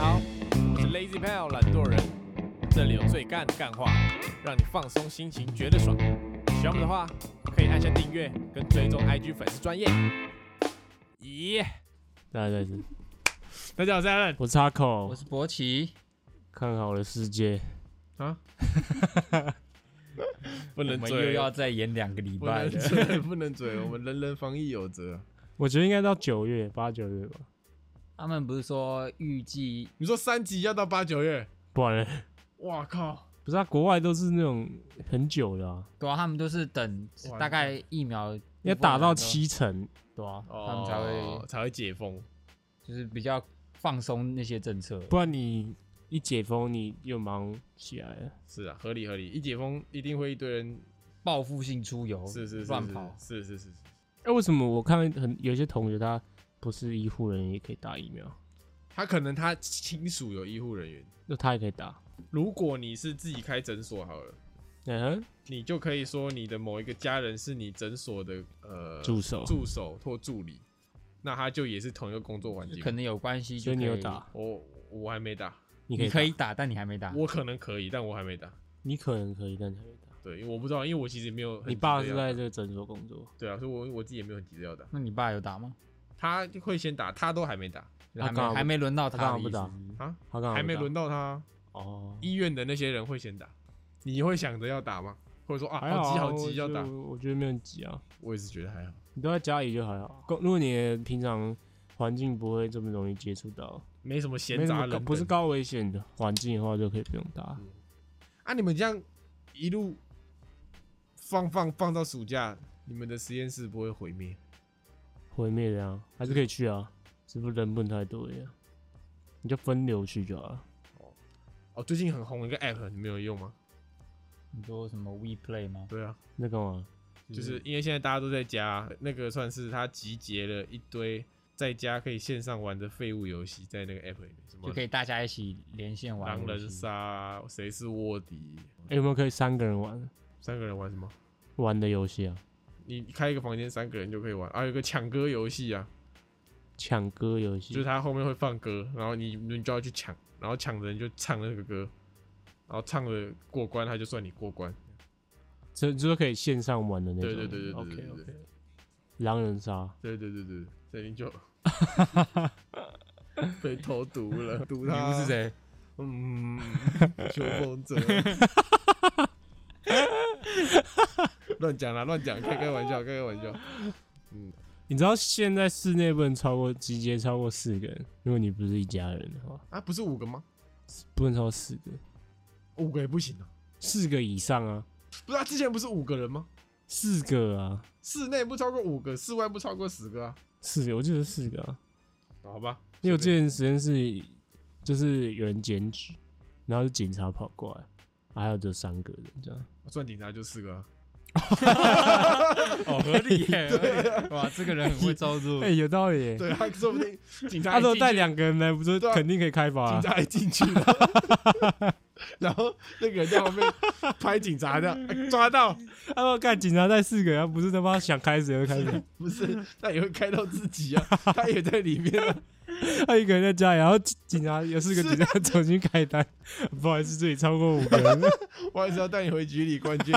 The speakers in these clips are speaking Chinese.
好，我是 Lazy Pal 懒惰人，这里有最干的干话，让你放松心情，觉得爽。喜欢我们的话，可以按下订阅跟追踪 IG 粉丝专业。咦，大家再次，大家好，我是 Alan。我是阿口我，是博奇，看好了世界，啊，不 我们能追，又要再演两个礼不拜了。能追，不能追，我们人人防疫有责。我觉得应该到九月八九月吧，他们不是说预计你说三级要到八九月？不然呢哇靠！不是啊，国外都是那种很久的啊，对啊，他们都是等哇大概疫苗要打到七成，对啊，他们才会哦才会解封。就是比较放松那些政策。不然你一解封你又忙起来了。是啊，合理合理。一解封，一定会一堆人报复性出游，是是是是乱跑，是是是是。哎，为什么我看很有些同学他不是医护人员也可以打疫苗，他可能他亲属有医护人员，那他也可以打？如果你是自己开诊所好了，嗯，你就可以说你的某一个家人是你诊所的呃助手，助手或助理，那他就也是同一个工作环境。可能有关系，所以你有打，，我我还没打，你可以打你可以打，但你还没打。我可能可以，但我还没打。你可能可以，但你还没打。对，因为我不知道，因为我其实没有很急着要打。你爸是在这个诊所工作，对啊，所以我我自己也没有很急着要打。那你爸有打吗？他会先打，他都还没打还没还没轮到他干嘛不打。啊，他刚还没轮到他。哦，医院的那些人会先打，你会想着要打吗？或者说啊，还好急好急要打？我我觉得没有很急啊。我也是觉得还好。你都在家里就还好。公如果你平常环境不会这么容易接触到，没什么闲杂人等，么高不是高危险的环境的话，就可以不用打。啊？你们这样一路放放放到暑假，你们的实验室不会毁灭？毁灭的啊，还是可以去啊，只不过人不能太多呀。你就分流去就好了。哦，最近很红一个 app，你们有用吗？你说什么 We Play 吗？对啊，那干嘛？就是因为现在大家都在家，那个算是它集结了一堆在家可以线上玩的废物游戏，在那个 app 里面，什么就可以大家一起连线玩狼人杀啊、谁是卧底，哎有没有可以三个人玩三个人玩什么？玩的游戏啊？你开一个房间，三个人就可以玩。啊，有个抢歌游戏啊，抢歌游戏，就是他后面会放歌，然后你你就要去抢，然后抢的人就唱那个歌，然后唱的过关，他就算你过关。这就是可以线上玩的那种。对对对对对 OK 对对 OK。狼人杀，对对对对，所以你就 被投毒了，毒你他不是？谁？嗯，秋风者。乱讲啦，乱讲，开开玩笑，开开玩笑。嗯，你知道现在室内不能超过集结超过四个人，如果你不是一家人的话，啊，不是五个吗？不能超过四个，五个也不行啊。四个以上啊，不是啊，之前不是五个人吗？四个啊，室内不超过五个，室外不超过十个啊。四个，我记得四个啊。好吧，因为我之前实验室就是有人检举，然后是警察跑过来，啊还有这三个人这样。算警察就四个啊。哦，合理耶！哇，这个人很会操作哎、。有道理耶。对啊，说不定警察他说带两个人来，不是肯定可以开罚、啊？警察也进去了，然后那个人在旁边拍警察的，哎抓到，他说看警察带四个人，他不是他妈想开谁就开谁，不是，他也会开到自己啊，他也在里面啊。他一个人在家里，然后警警察有四个警察重新开单，不好意思，这里超过五个人。我还是要带你回局里关监。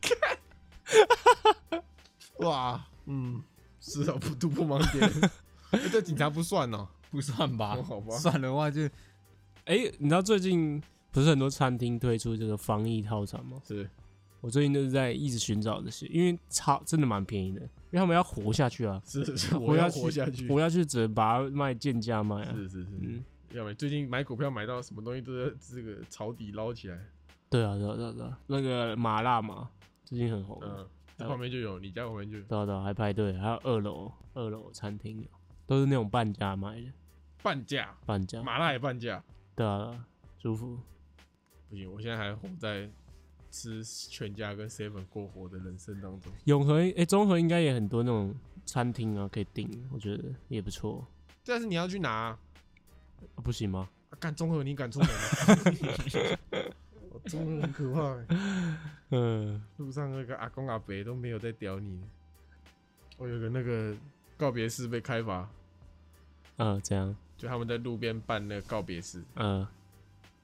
看，哇，嗯，是啊，不突破盲点，欸 这警察不算哦。不算吧哦？好吧算的话就哎、你知道最近不是很多餐厅推出这个防疫套餐吗？是，我最近都是在一直寻找这些，因为超真的蛮便宜的，因为他们要活下去啊，是是，我要活下去活下去。只能把它卖贱价卖啊。是是是，嗯，要没最近买股票买到什么东西都在这个抄底捞起来。对啊，对啊，对啊对啊，那个麻辣嘛，最近很红。嗯，这旁边就有，你家旁边就有对啊对啊，还排队，还有二楼二楼餐厅有，都是那种半价卖的，半价，半价。麻辣也半价。对啊，舒服。不行，我现在还活在吃全家跟 seven 过活的人生当中。永和哎，中和应该也很多那种餐厅啊，可以订，我觉得也不错。但是你要去拿、啊，啊不行吗？干中和你敢出门吗？哦中和很可怕欸，嗯，路上那个阿公阿伯都没有在屌你。我 有个那个告别式被开罚，嗯，这样，就他们在路边办那个告别式，嗯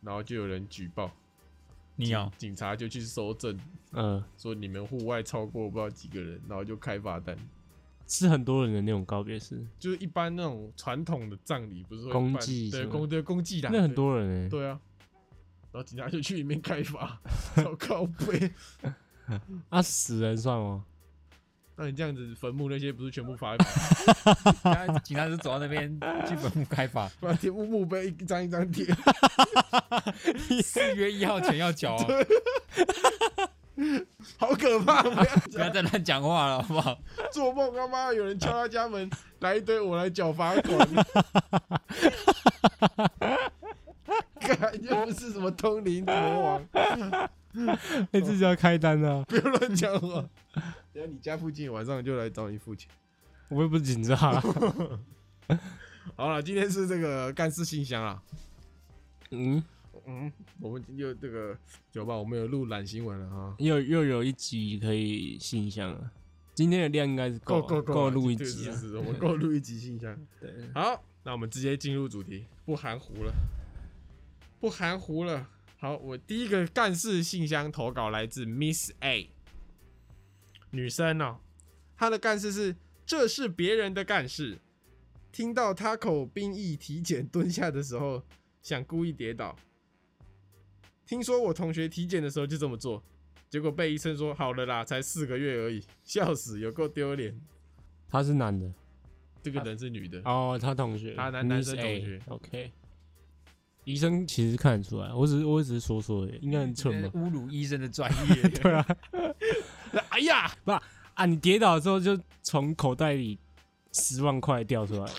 然后就有人举报，你有警察就去搜证，嗯，说你们户外超过不知道几个人，然后就开罚单。是很多人的那种告别式，就是一般那种传统的葬礼不是会公祭对公对公祭啦，那很多人哎，对啊，然后警察就去里面开罚，超靠背。啊，死人算吗？那你这样子坟墓那些不是全部罚一罚？警察警察就走到那边去坟墓开罚，把贴墓墓碑一张一张贴，四月一号前要缴哦，好可怕！不要不要再乱讲话了，好不好？做梦他妈有人敲他家门，来一堆我来缴罚款。干又不是什么通灵魔王，你自己要开单啊！不要乱讲话。等下你家附近晚上就来找你付钱。我又不是警察，好了，今天是这个干事信箱啊。嗯，嗯，我们又这个酒吧，我们有录懒新闻了哈。又又有一集可以信箱了。今天的量应该是够够够够录一集了。是是是，我们够录一集信箱。对，好，那我们直接进入主题，不含糊了，不含糊了。好，我第一个干事信箱投稿来自 Miss A，女生哦，她的干事是这是别人的干事，听到他口兵役体检蹲下的时候，想故意跌倒。听说我同学体检的时候就这么做，结果被医生说好了啦，才四个月而已，笑死，有够丢脸。他是男的这个人是女的，哦，他同学，他男男生同学 OK，医生其实看得出来，我只是我只是说说而已，应该很蠢吧？侮辱医生的专业。对啊，哎呀，不啊，你跌倒之后就从口袋里十万块掉出来，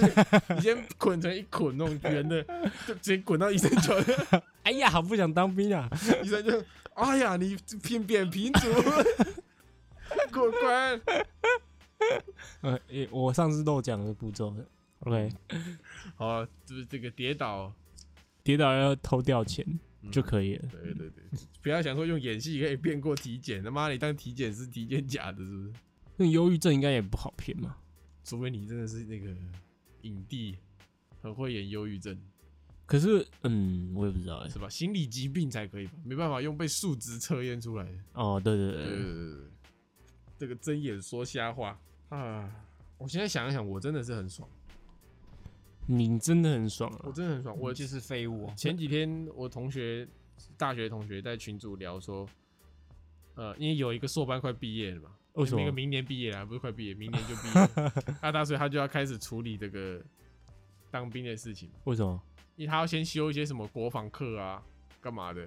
你先捆成一捆那种圆的，就直接滚到医生脚下，哎呀，好不想当兵啊！医生就，哎呀，你偏扁平足，过关。呃，诶我上次漏讲的步骤，OK，好啊，就是这个跌倒，跌倒要偷掉钱嗯就可以了。对对对，不要想说用演戏可以骗过体检，他妈你当体检是体检假的，是不是？那忧郁症应该也不好骗嘛？除非你真的是那个影帝，很会演忧郁症，可是，嗯，我也不知道哎。是吧？心理疾病才可以吧？没办法用被数值测验出来的。哦，对对对对，对对对，这个睁眼说瞎话啊！我现在想一想，我真的是很爽，你真的很爽啊我啊！真的很爽。我我就是废物哦，前几天我同学，大学同学在群组聊说，呃，因为有一个硕班快毕业了嘛，为什么？那个明年毕业了，不是快毕业，明年就毕业了，啊，他所以他就要开始处理这个当兵的事情，为什么？因为他要先修一些什么国防课啊，干嘛的，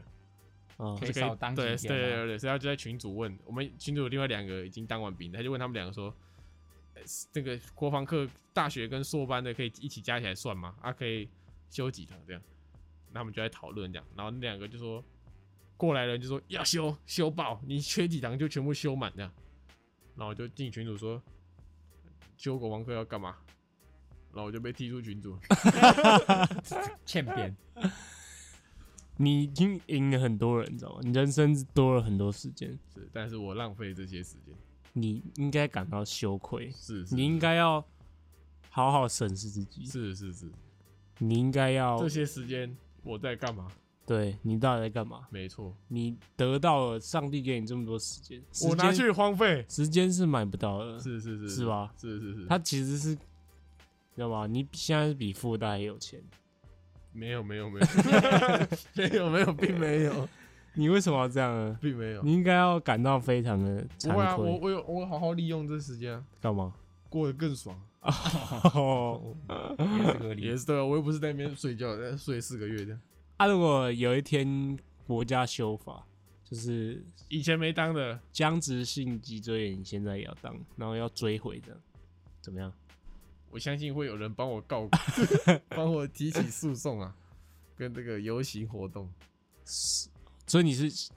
啊可以就少当几对对对对，所以他就在群组问我们群组有另外两个已经当完兵，他就问他们两个说，呃这个国防课大学跟硕班的可以一起加起来算吗？啊，可以修几堂这样？那他们就在讨论这样，然后那两个就说，过来人就说要修修爆，你缺几堂就全部修满这样，然后我就进群主说，修国防课要干嘛？然后我就被踢出群主，欠扁。你已经赢了很多人，你知道吗？你人生多了很多时间，是，但是我浪费这些时间，你应该感到羞愧，是，是你应该要好好审视自己，是是是，你应该要这些时间我在干嘛？对你到底在干嘛？没错，你得到了上帝给你这么多时间，我拿去荒废，时间是买不到的，是是是是吧？是是是，他其实是，知道吗？你现在是比富二代还有钱，没有没有没有 没有没有，并没有你为什么要这样呢？并没有，你应该要感到非常的不会啊，惭愧，我我有我好好利用这时间啊，干嘛？过得更爽，哦，也是合理 也。是对啊，我又不是在那边睡觉，在睡四个月的，啊，如果有一天国家修法，就是以前没当的，僵直性脊椎炎，现在也要当，然后要追回的，怎么样？我相信会有人帮我告，帮我提起诉讼啊，跟这个游行活动，所以你是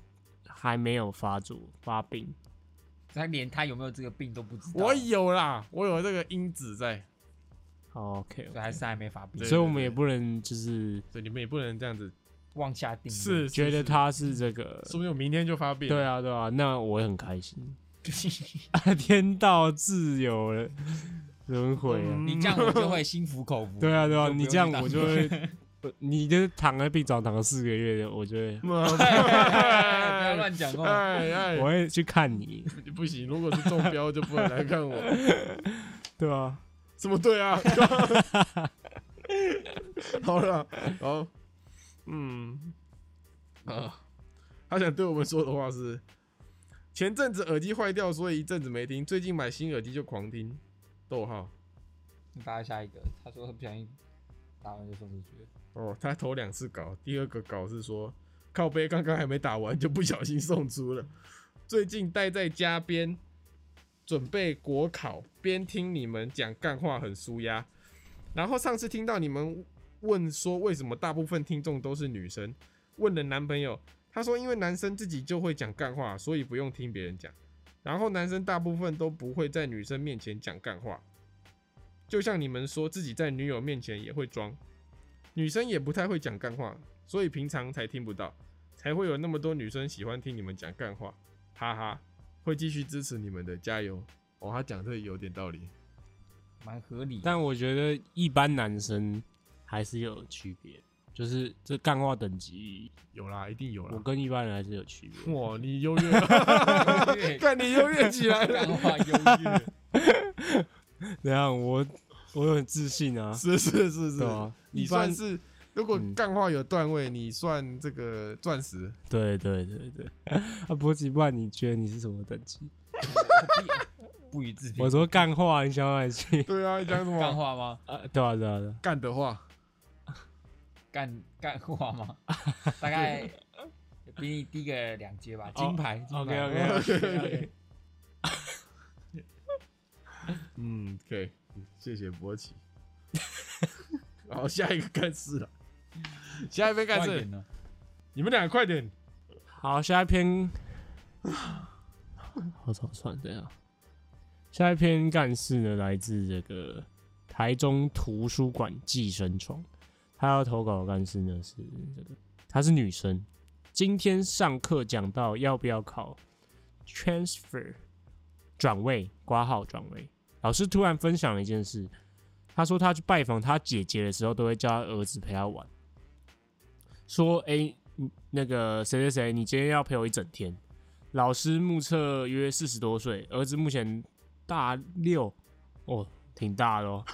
还没有发作发病，他连他有没有这个病都不知道，我有啦，我有这个因子在，好 OK，, 所以还是还没发病，所以我们也不能就是对你们也不能这样子，妄下定论。是觉得，他是这个，说不定我明天就发病，对啊对啊，那我也很开心，天道自有人轮回啊。嗯你这样我就会心服口服。对啊，对啊，你这样我就会，呃你就是躺在病床躺了四个月的，我觉得，不要乱讲话。哎哎，我会去看你，不行，如果是中标就不能来看我。对啊，什么对啊？好了，好，嗯，啊，他想对我们说的话是：前阵子耳机坏掉，所以一阵子没听，最近买新耳机就狂听。逗号你打下一个，他说他不小心打完就送出去了。哦，他投两次稿，第二个稿是说靠背刚刚还没打完就不小心送出了。最近待在家边准备国考，边听你们讲干话很舒压。然后上次听到你们问说为什么大部分听众都是女生，问了男朋友，他说因为男生自己就会讲干话，所以不用听别人讲。然后男生大部分都不会在女生面前讲干话，就像你们说自己在女友面前也会装，女生也不太会讲干话，所以平常才听不到，才会有那么多女生喜欢听你们讲干话，哈哈，会继续支持你们的，加油！哦，他讲这有点道理，蛮合理。但我觉得一般男生还是有区别，就是这干话等级，有啦，一定有啦我。跟一般人还是有区别。哇，你优越 看你优越起来了，干话优越，怎样？我我有很自信啊，是是是是你算是如果嗯干话有段位，你算这个钻石。对对对对。啊，波吉，不然你觉得你是什么等级？不予置评。我说干话，你想哪去？对啊，你讲什干么？话吗？啊，对啊对啊对啊。干的话，干干话吗？大概比你低个两阶吧，金牌。金牌 OK OK OK OK。嗯，可以，谢谢博奇。好，下一个干事了，下一篇干事，呢？你们俩快点。好，下一篇，好吵算这样。下一篇干事呢，来自这个台中图书馆寄生虫，他要投稿的干事呢是这个，她是女生。今天上课讲到要不要考 transfer 转位挂号转位，老师突然分享了一件事，他说他去拜访他姐姐的时候，都会叫他儿子陪他玩，说：“哎、那个谁谁谁，你今天要陪我一整天。老师目测约四十多岁，儿子目前大六，哦，挺大的哦。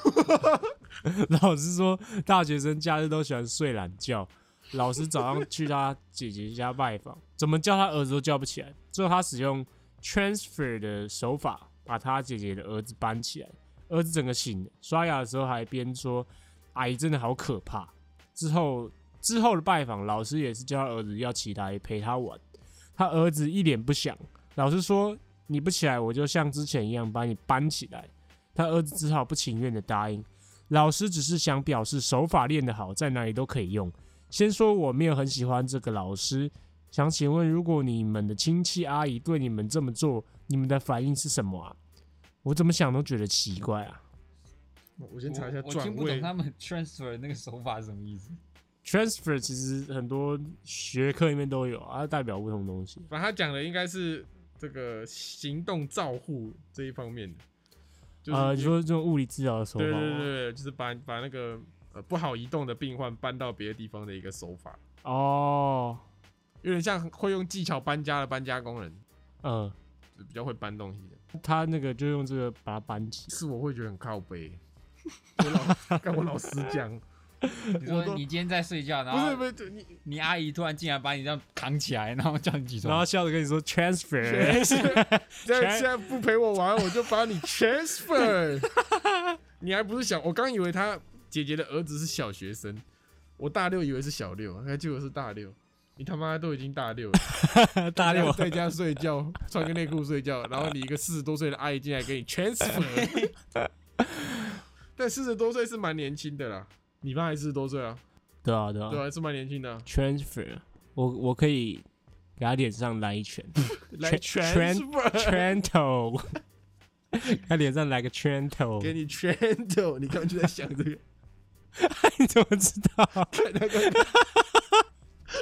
老师说，大学生假日都喜欢睡懒觉。老师早上去他姐姐家拜访，怎么叫他儿子都叫不起来。最后他使用 transfer 的手法，把他姐姐的儿子搬起来，儿子整个醒，刷牙的时候还边说：“阿姨真的好可怕。”之后之后的拜访，老师也是叫他儿子要起来陪他玩，他儿子一脸不想。老师说：“你不起来，我就像之前一样把你搬起来。”他儿子只好不情愿的答应。老师只是想表示手法练得好，在哪里都可以用。先说我没有很喜欢这个老师，想请问，如果你们的亲戚阿姨对你们这么做，你们的反应是什么啊？我怎么想都觉得奇怪啊。我先查一下我我转位。听不懂他们 transfer 那个手法是什么意思。Transfer 其实很多学科里面都有啊，代表不同东西。反正他讲的应该是这个行动照护这一方面的，就是呃，你说这种物理治疗的手法？对对对，就是把把那个呃不好移动的病患搬到别的地方的一个手法，哦，有点像会用技巧搬家的搬家工人，嗯，就比较会搬东西的。他那个就用这个把它搬起。是我会觉得很靠背。我老跟我老师讲，你说你今天在睡觉，然后不是不是你你阿姨突然进来把你这样扛起来，然后叫你起床，然后笑着跟你说 transfer，现在现在不陪我玩，我就把你 transfer。你还不是小？我刚以为他姐姐的儿子是小学生，我大六以为是小六，还结果是大六。你他妈都已经大六了，大六在家睡觉，穿个内裤睡觉，然后你一个四十多岁的阿姨进来给你 transfer。但四十多岁是蛮年轻的啦，你妈还四十多岁啊？对啊对啊对啊，是蛮年轻的啊、，transfer，我我可以给他脸上来一拳 来 Tran- transfer，拳头，他脸上来个拳头，给你 transfer。你刚刚就在想这个，你怎么知道？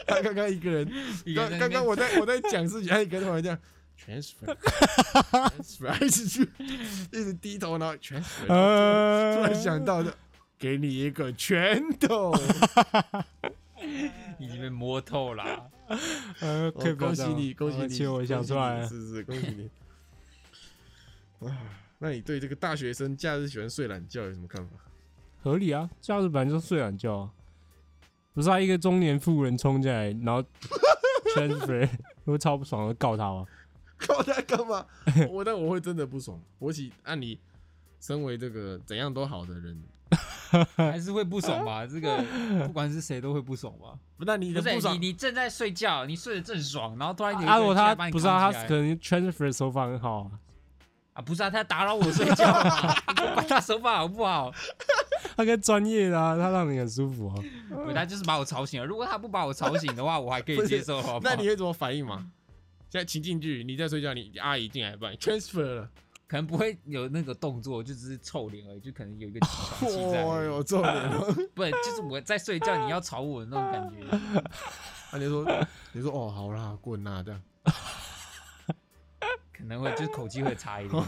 他刚刚一个人，刚刚刚我在我在讲自己，他一个人突然这样 transfer，transfer，一直去，一直低头，然后 transfer，突然想到的，给你一个拳头，已经被摸透了。呃，可以恭喜你，恭喜你，而且我想出来了，是是，恭喜你。啊，那你对这个大学生假日喜欢睡懒觉有什么看法？合理啊，假日本来就睡懒觉啊，不是啊，一个中年妇人冲进来，然后 transfer，我会超不爽的告他吗？告他干嘛？我但我会真的不爽。我起按你身为这个怎样都好的人，还是会不爽吧？这个不管是谁都会不爽吧？不但你的不爽，你正在睡觉，你睡得正爽，然后突然有一个啊，如果他不是啊，他可能 transfer 的手法很好啊，啊，不是啊，他打扰我睡觉嘛，管他手法好不好？他更专业的啊，他让你很舒服啊。对，他就是把我吵醒了。如果他不把我吵醒的话，我还可以接受，好不好？那你会怎么反应嘛？现在情境剧，你在睡觉，你阿姨进来帮你 transfer 了，可能不会有那个动作，就只是臭脸而已，就可能有一个起床气在而已。哦哟，重点了。不，就是我在睡觉，你要吵我的那种感觉。那你说，你说哦，好啦，滚啦，这样。可能会就是口气会差一点。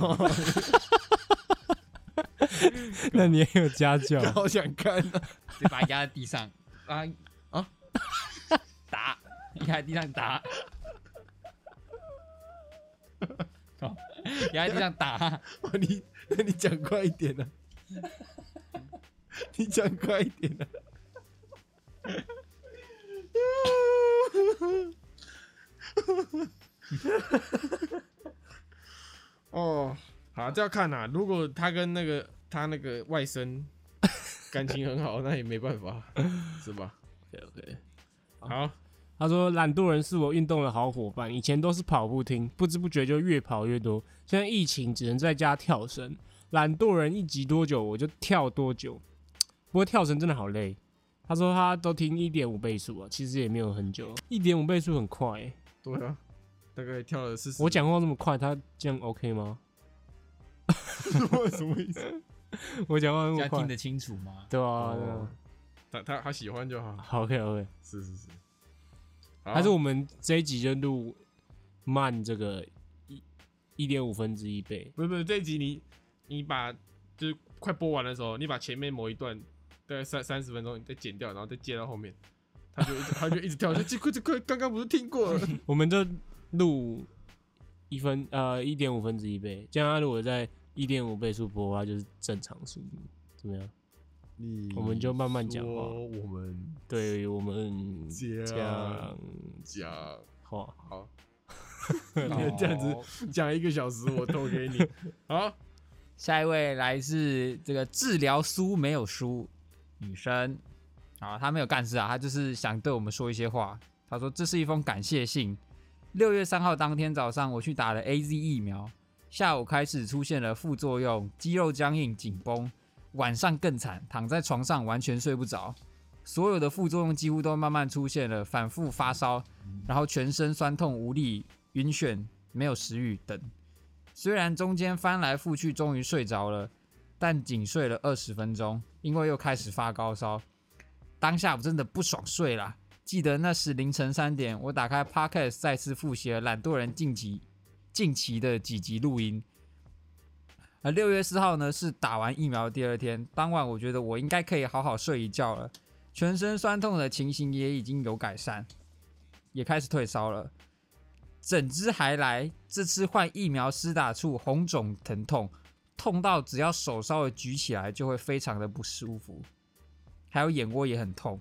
那你也有家教，好想看啊！就把他压在地上。啊啊，打，压在地上打，哦，压在地上打，哇你那你讲快一点呢、你讲快一点呢、哦，好，这要看呐、如果他跟那个他那个外甥感情很好，那也没办法，是吧？？OK OK，好，他说懒惰人是我运动的好伙伴，以前都是跑步听，不知不觉就越跑越多。现在疫情只能在家跳绳，懒惰人一集多久我就跳多久。不过跳绳真的好累。他说他都听一点五倍速啊，其实也没有很久，一点五倍速很快、欸。对啊，大概跳了四十。我讲话这么快，他这样 OK 吗？什么意思？我讲话那么快这样听，得清楚吗？对啊，对哦啊。他他他喜欢就好，好 OK OK，是是是。好还是我们这一集就录慢这个一一点五分之一倍。不是不是这一集你你把就是快播完的时候，你把前面某一段大概三三十分钟你再剪掉，然后再接到后面，他就一直 他就一直跳，说这快这快刚刚不是听过了？我们就录一分呃一点五分之一倍，这样他如果在一点五倍速播的话，就是正常速度，怎么样？你我们就慢慢讲话我们对我们这这样样讲话，好，你 这样子讲一个小时，我投给你。好，下一位来自这个治疗书没有书女生，啊，她没有干事啊，她就是想对我们说一些话。她说这是一封感谢信。六月三号当天早上，我去打了 A Z 疫苗，下午开始出现了副作用，肌肉僵硬、紧绷，晚上更惨，躺在床上完全睡不着。所有的副作用几乎都慢慢出现了，反复发烧，然后全身酸痛无力、晕眩、没有食欲等。虽然中间翻来覆去，终于睡着了，但仅睡了二十分钟，因为又开始发高烧。当下我真的不爽睡啦。记得那时凌晨三点，我打开 Podcast 再次复习了懒惰人晋级近期的几集录音。而六月四号呢是打完疫苗的第二天，当晚我觉得我应该可以好好睡一觉了，全身酸痛的情形也已经有改善，也开始退烧了。整只还来，这次换疫苗施打处红肿疼痛，痛到只要手稍微举起来就会非常的不舒服，还有眼窝也很痛。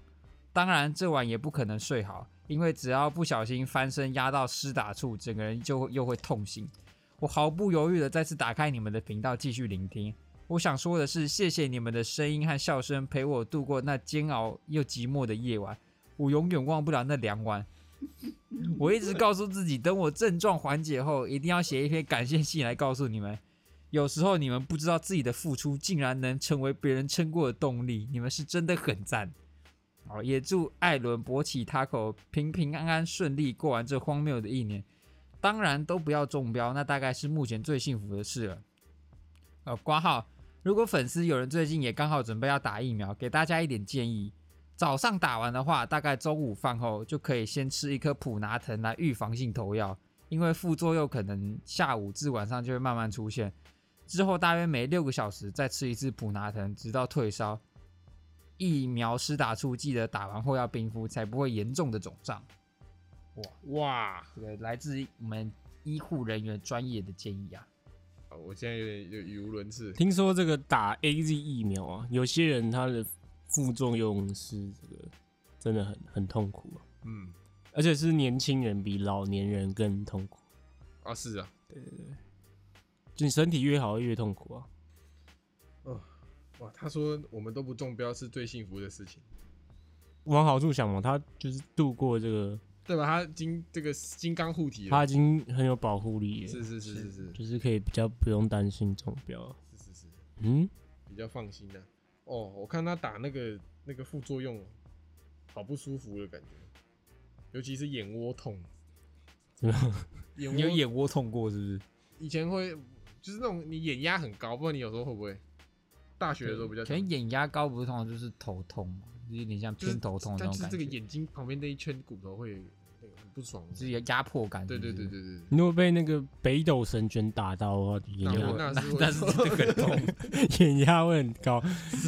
当然这晚也不可能睡好，因为只要不小心翻身压到施打处，整个人就会又会痛醒。我毫不犹豫的再次打开你们的频道继续聆听。我想说的是，谢谢你们的声音和笑声陪我度过那煎熬又寂寞的夜晚，我永远忘不了那两晚。我一直告诉自己，等我症状缓解后，一定要写一篇感谢信来告诉你们。有时候你们不知道自己的付出竟然能成为别人撑过的动力，你们是真的很赞。好，也祝艾伦、博起、Taco 平平安安、顺利过完这荒谬的一年。当然都不要中标，那大概是目前最幸福的事了。呃，挂号，如果粉丝有人最近也刚好准备要打疫苗，给大家一点建议。早上打完的话，大概中午饭后就可以先吃一颗普拿藤来预防性投药，因为副作用可能下午至晚上就会慢慢出现，之后大约每六个小时再吃一次普拿藤，直到退烧。疫苗施打处记得打完后要冰敷，才不会严重的肿胀。哇，这个来自我们医护人员专业的建议啊。啊我现在有点有语无伦次。听说这个打 A Z 疫苗啊，有些人他的副作用是这个真的很很痛苦啊，嗯，而且是年轻人比老年人更痛苦。啊是啊，对对对就你身体越好越痛苦啊。哇，他说我们都不中标是最幸福的事情，往好处想嘛，他就是度过这个，对吧？他金这个金刚护体了，他已经很有保护力了，是是是是是就是可以比较不用担心中标。是是是，嗯，比较放心的。哦，我看他打那个那个副作用，好不舒服的感觉，尤其是眼窝痛。怎么样？眼你有眼窝痛过是不是？以前会就是那种你眼压很高，不知道你有时候会不会？大学的时候比较常可能眼压高不是通常就是头痛嘛，就有点像偏头痛的那但是种感觉，这个眼睛旁边那一圈骨头会那个很不爽。就是有压迫感对对对对对，你如果被那个北斗神拳打到的话，眼那压我那但是这个痛，眼压会很高，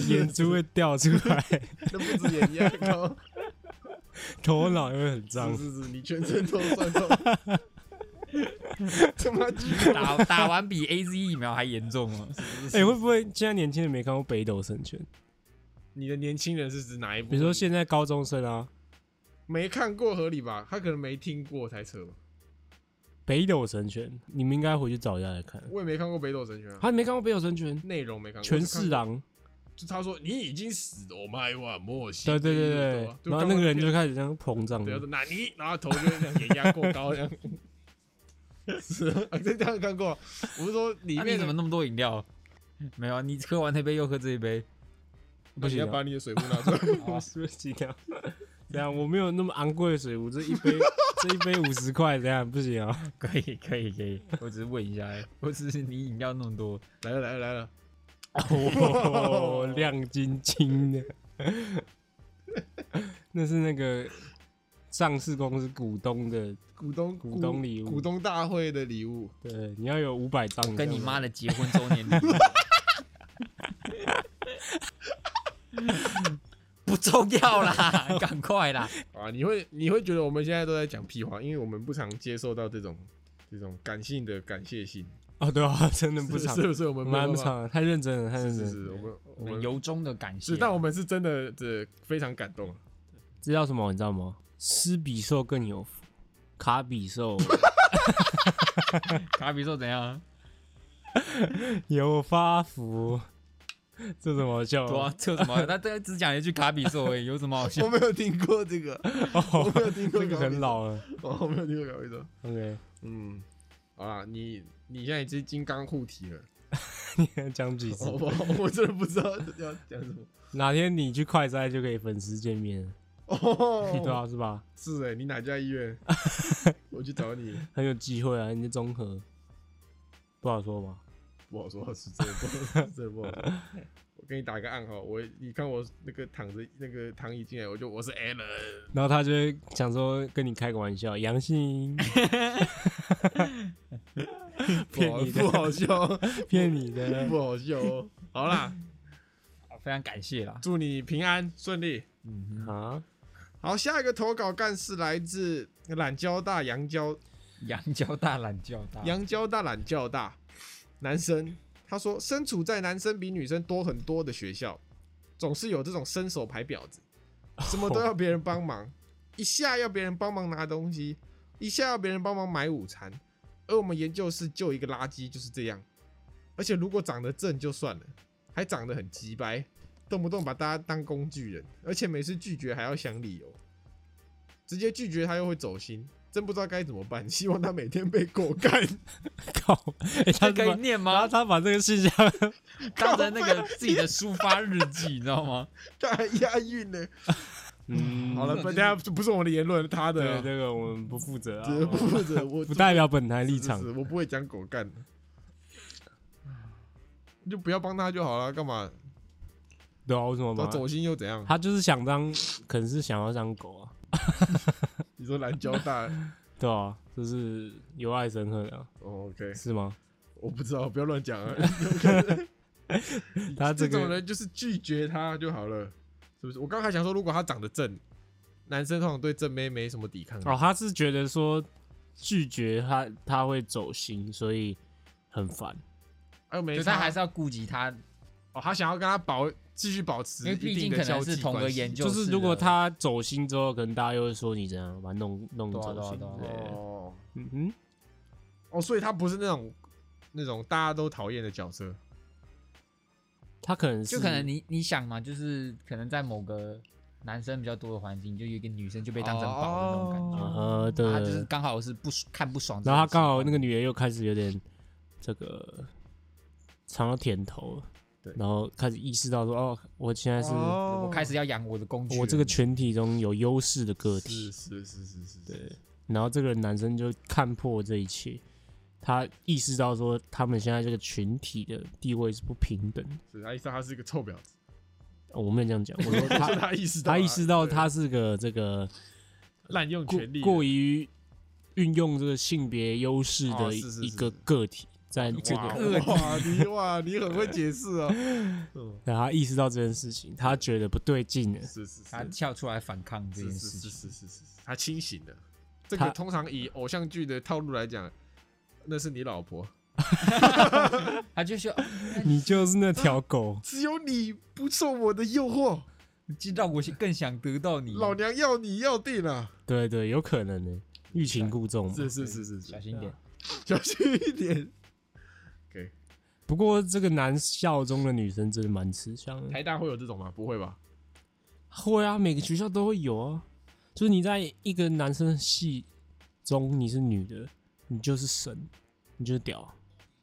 眼珠会掉出来，那不止眼压高，头脑也会很脏。是是是，你全身都酸痛。他妈打打完比 A Z 疫苗还严重哦。哎、会不会现在年轻人没看过北斗神拳？你的年轻人是指哪一部？比如说现在高中生啊，没看过合理吧？他可能没听过才扯吧。北斗神拳，你们应该回去找一下来看。我也没看过《北斗神拳》啊，他没看过北斗神拳，内容没看过。全是看过，四郎。就他说你已经死了，我们还玩默契。对对对对，然后那个人就看开始这样膨胀对，他说那你，然后头就这样眼压过高这样。是啊，这这样看过。我是说里面怎么那么多饮料？没有啊，你喝完那杯又喝这一杯，不行要把你的水壶拿出来。不是行啊？这样我没有那么昂贵的水壶，这一杯 这一杯五十块，这样不行啊？可以可以可以，我只是问一下欸，我只是你饮料那么多，来了来了来了，哦，亮晶晶的，那是那个上市公司股东的，股东股东礼物股东大会的礼物。对，你要有五百张，跟你妈的结婚周年礼物。不重要啦，赶快啦！啊，你会你会觉得我们现在都在讲屁话，因为我们不常接受到这种这种感性的感谢信，哦，对啊，真的不常，是是不是？我们我没有办法们还不常，太认真了，太认真了。是是是，我们我们由衷的感谢是，。但我们是真的这非常感动。知道什么？你知道吗？施比兽更有福，卡比兽 卡比兽怎样？有发福，这怎么好笑对啊，这有什么？他这只讲一句卡比兽而已，有什么好笑 我？没有听过这个，我哦，没有听过这个很老了。哦，我没有听过卡比兽。OK，嗯，啊，你你现在已经金刚护体了，你要讲几次？我真的不知道要讲什么。哪天你去快哉就可以粉丝见面了，哦，对啊，是吧？是哎、你哪家医院？我去找你。很有机会啊，你的综合不好说吧？不好说，是真的不好，是真的不好说。我给你打个暗号，我你看我那个躺着那个躺椅进来，我就我是 Alan，然后他就会想说跟你开个玩笑，阳性，骗你不好，笑，骗你的。不好笑哦。好啦，非常感谢啦。祝你平安顺利。嗯哼，啊，好，下一个投稿干事来自懒交大杨交羊交大懒交大，杨交大懒交大男生，他说身处在男生比女生多很多的学校，总是有这种伸手牌婊子，什么都要别人帮忙，一下要别人帮忙拿东西，一下要别人帮忙买午餐，而我们研究室就一个垃圾就是这样，而且如果长得正就算了，还长得很鸡掰，动不动把大家当工具人，而且每次拒绝还要想理由，直接拒绝他又会走心。真不知道该怎么办，希望他每天被狗干。靠！哎，他可以念吗？他把这个事情，当成那个自己的抒发日记，你知道吗？他还押韵呢。嗯，好了，本家不是我们的言论，他的，这个我们不负责啊，这个不负责，我不代表本台立场是。是是我不会讲狗干的，你就不要帮他就好了，干嘛？对啊，为什么他？走走心又怎样？他就是想当，可能是想要当狗啊，你说蓝交大，对啊，就是由爱生恨啊，哦 OK，是吗？我不知道，不要乱讲啊。他这种人就是拒绝他就好了，是不是？我刚才想说，如果他长得正，男生通常对正妹没什么抵抗力。哦，他是觉得说拒绝他他会走心，所以很烦。哎，没就差，他还是要顾及他，哦，他想要跟他保继续保持因为毕一定竟可交能是同个关系研究室的，就是如果他走心之后，可能大家又会说你怎样把他弄弄对啊走心对啊对啊之类的。哦。嗯哼，哦，所以他不是那种那种大家都讨厌的角色。他可能是就可能你你想嘛，就是可能在某个男生比较多的环境，就有一个女生就被当成宝的那种感觉，呃对，他就是刚好是不爽看不爽然后他刚好那个女人又开始有点这个尝到甜头了，对。然后开始意识到说哦，我现在是哦。我开始要养我的工具了，我这个群体中有优势的个体。是，是是是是，对，然后这个男生就看破这一切，他意识到说他们现在这个群体的地位是不平等。的。是他意识到他是一个臭婊子，哦我没有这样讲，我他他意识到啊，他意识到对。他是个这个滥用过权力，过于运用这个性别优势哦的一个是是是是。个体，在这哇个，哇，你哇，你很会解释哦。嗯，然后他意识到这件事情，他觉得不对劲了。是是他跳出来反抗这是是是件事情，是是是，他清醒了。这他个通常以偶像剧的套路来讲，那是你老婆，他就说，哦你就是那条狗，只有你不受我的诱惑，就让我更想得到你，老娘要你要定了。对对，有可能呢，欲擒故纵嘛。是是是是是，小心点，小心一点。不过这个男校中的女生真的蛮吃香的。台大会有这种吗？不会吧？会啊，每个学校都会有啊。就是你在一个男生系中，你是女的，你就是神，你就是屌，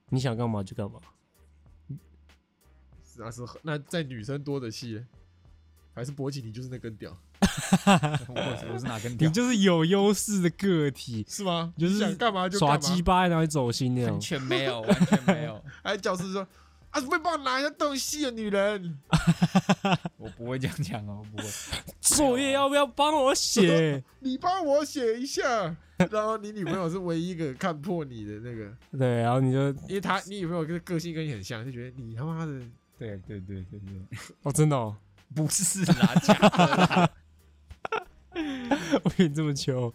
你想干嘛就干嘛。是啊是，那在女生多的系呢，还是勃起你就是那根屌，我 我是哪根你？就是有优势的个体，是吗？就是你想干嘛就干耍。鸡巴然后走心那完种。全没有，完全没有，还教师说啊，会帮我拿一下东西的女人，我不会这样讲哦，不会。作业要不要帮我写？你帮我写一下。然后你女朋友是唯一一个看破你的那个，对，然后你就因为她你女朋友跟个性跟你很像，就觉得你他妈的对对对对对，哦，真的哦，不是啦，假的啦，我跟你这么求，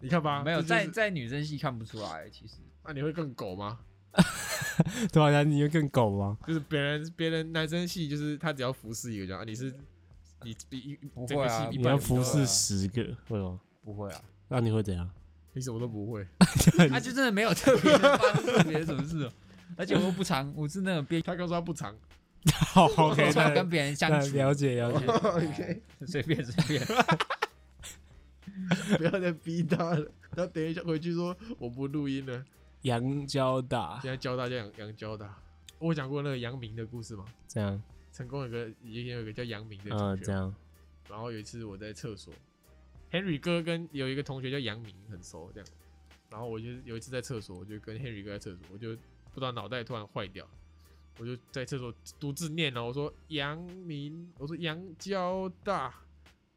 你看吧，没有这就是在在女生系看不出来，其实那你会更狗吗？对啊，然后你会更狗吗？就是别人别人男生系就是他只要服侍一个就好，啊你是你比一整个不会啊系一你要服侍十个，会吗？不会啊，那你会怎样？你什么都不会，他 就真的没有特别的发生特别什么事哦，而且我又不长，我是那种边他刚说他不长 好，OK，那跟别人相那处，了解了解。，OK，随便随便，不要再逼他了，他等一下回去说我不录音了，杨交大。现在教大家杨杨教大。我有讲过那个杨明的故事吗？这样，成功有个以前有个叫杨明的嗯，同学，这样，然后有一次我在厕所，Henry 哥跟有一个同学叫杨明很熟，这样，然后我就有一次在厕所，我就跟 Henry 哥在厕所，我就不知道脑袋突然坏掉，我就在厕所独自念了，我说杨明，我说杨交大，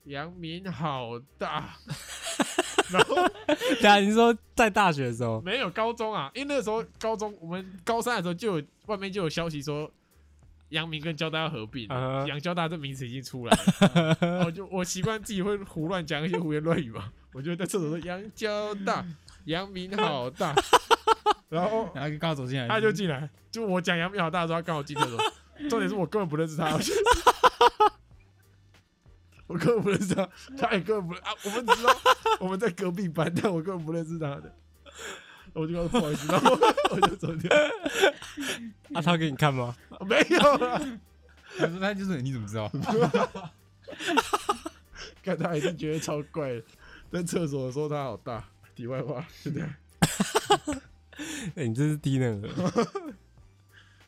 杨明好大，然后 对啊，你说在大学的时候，没有高中啊，因为那个时候高中我们高三的时候就有外面就有消息说。阳明跟交大要合并杨交大这名词已经出来了，然后就我习惯自己会胡乱讲一些胡言乱语嘛，我就在厕所说杨交大，阳明好大，然后然后刚好走进来，他就进来，就我讲杨幂好大的时候，他刚好进厕所，重点是我根本不认识他，我 根本不认识他，他也根本不认啊，我们只知道我们在隔壁班，但我根本不认识他的，我就告诉他不好意思，然后我就走掉，啊，他给你看吗？没有啊，他说他就是你怎么知道？看他还是觉得超怪的，在厕所的时候他好大。题外话，是这样。哎，你这是低能儿。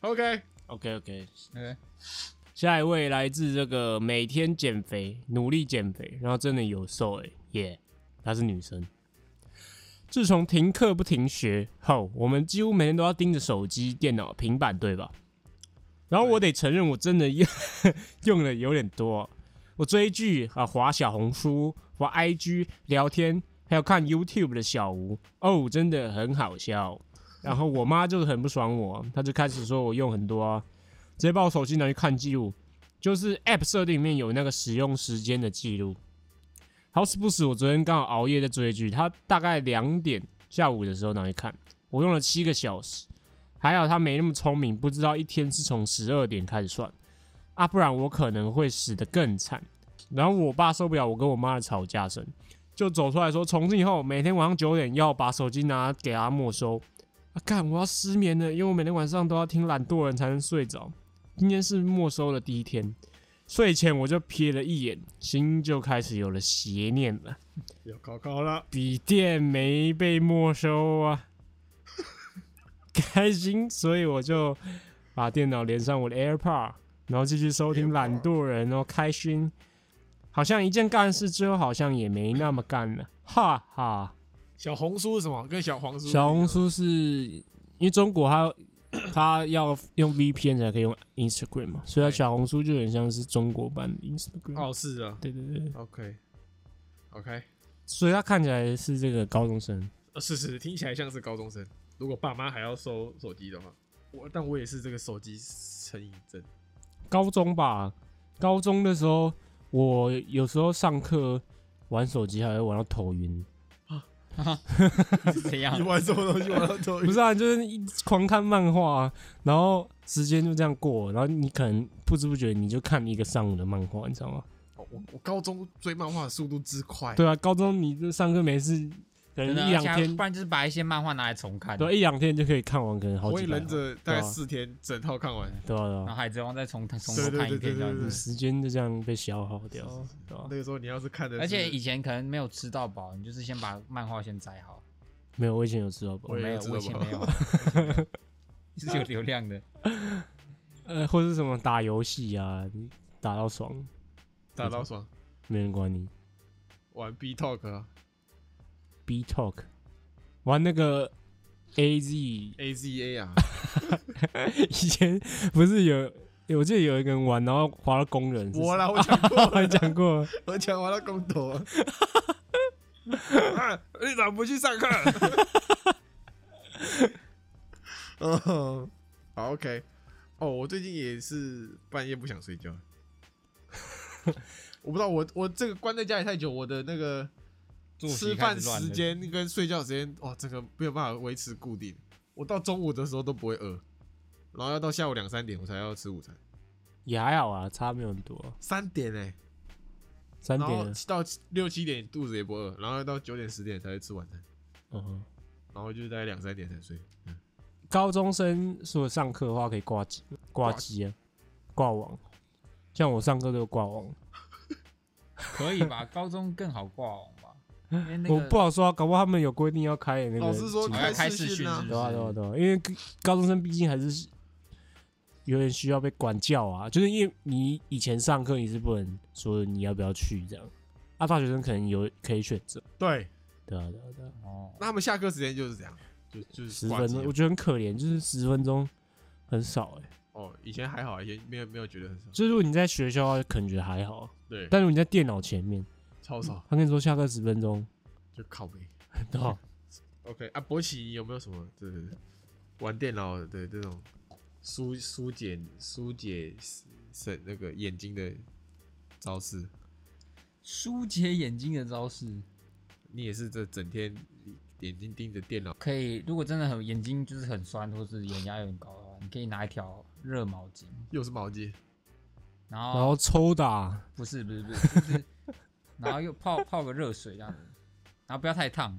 OK，OK OK，对下一位来自这个每天减肥，努力减肥，然后真的有瘦哎、耶、她是女生。自从停课不停学后，我们几乎每天都要盯着手机、电脑、平板，对吧？然后我得承认，我真的用 用的有点多。我追剧啊，划小红书、划 IG、聊天，还有看 YouTube 的小吴，哦，真的很好笑。然后我妈就是很不爽我，她就开始说我用很多啊，直接把我手机拿去看记录，就是 App 设定里面有那个使用时间的记录。好死不死，我昨天刚好熬夜在追剧，他大概两点下午的时候拿去看，我用了七个小时。还好他没那么聪明，不知道一天是从十二点开始算啊，不然我可能会死得更惨。然后我爸受不了我跟我妈的吵架声，就走出来说，从今以后每天晚上九点要把手机拿给他没收。啊，干，我要失眠了，因为我每天晚上都要听懒惰人才能睡着。今天是没收的第一天，睡前我就瞥了一眼，心就开始有了邪念了。要考考了，笔电没被没收啊，开心，所以我就把电脑连上我的 AirPod，然后继续收听懒惰人，然后开心。好像一件干事之后，好像也没那么干了，哈哈。小红书是什么？跟小黄书？小红书是因为中国它 它要用 VPN 才可以用 Instagram 嘛，所以它小红书就很像是中国版的 Instagram。哦，是啊。对对对，OK，OK，所以他看起来是这个高中生。呃，是是，听起来像是高中生。如果爸妈还要收手机的话，我但我也是这个手机成瘾症。高中吧，高中的时候，我有时候上课玩手机还会玩到头晕。啊怎样你？玩什么东西玩到头晕？不是啊，就是一狂看漫画、啊，然后时间就这样过，然后你可能不知不觉你就看一个上午的漫画，你知道吗？哦我我高中追漫画的速度之快，对啊，高中你这上课没事，可能一两天不，然就是把一些漫画拿来重看。对，一两天就可以看完，可能好火影几百话。忍者大概四天整套看完。对啊，对然后啊，海贼王再重看重看一遍这样子。时间就这样被消耗掉，对吧？那个时候你要是看的，而且以前可能没有吃到饱，你就是先把漫画先摘好。没有，我以前有吃到饱没有，我以前没有，是有流量的。呃，或者是什么打游戏啊，打到爽，打到爽，没人管你。玩 B Talk 啊 B Talk 玩那个 A Z，A Z A 啊，以前不是有，我记得有一个人玩，然后滑到工人，我啦，我讲过。我讲过，我讲完了工头。啊，啊你咋不去上课？嗯，好 OK，哦，我最近也是半夜不想睡觉，我不知道我我这个关在家里太久，我的那个吃饭时间跟睡觉时间，哇，这个没有办法维持固定。我到中午的时候都不会饿，然后要到下午两三点我才要吃午餐，也还好啊，差没有很多，三点哎、三点，到六七点肚子也不饿，然后要到九点十点才会吃晚餐，嗯哼。然后就是大概两三点才睡。嗯，高中生如果上课的话，可以挂机，挂机啊，挂网。像我上课都挂网，可以吧？高中更好挂网吧？我不好说啊，搞不好他们有规定要开那个。老师说开视讯啊。对啊对啊对啊，因为高中生毕竟还是有点需要被管教啊，就是因为你以前上课你是不能说你要不要去这样，啊，大学生可能有可以选择，对，对啊对啊对啊，哦，那他们下课时间就是这样，就就是十分钟，我觉得很可怜，就是十分钟很少哎、哦，以前还好，以前没有没有觉得很少，就是如果你在学校的话，可能觉得还好，对，但如果你在电脑前面，超少，他跟你说下课十分钟，就靠背。对吧？OK 啊，博奇有没有什么这个玩电脑的这种疏疏解疏解省那个眼睛的招式？疏解眼睛的招式你也是这整天眼睛盯着电脑，可以。如果真的很眼睛就是很酸，或是眼压有点高的话，你可以拿一条热毛巾，又是毛巾，然后然后抽打，不是不是不是，就是然后又泡泡个热水这样子，然后不要太烫，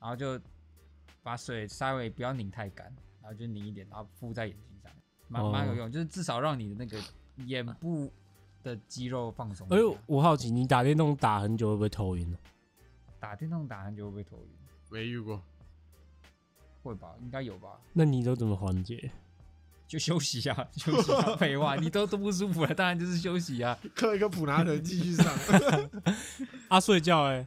然后就把水稍微不要拧太干，然后就拧一点，然后敷在眼睛上，蛮蛮有哦用，就是至少让你的那个眼部的肌肉放松。哎呦，我好奇你打电动打很久会不会头晕呢、打电动打很久会不会头晕？没遇过。会吧，应该有吧。那你都怎么缓解？就休息啊，休息啊，废话，你都都不舒服了，当然就是休息啊。刻一个普拿疼继续上，啊，睡觉哎、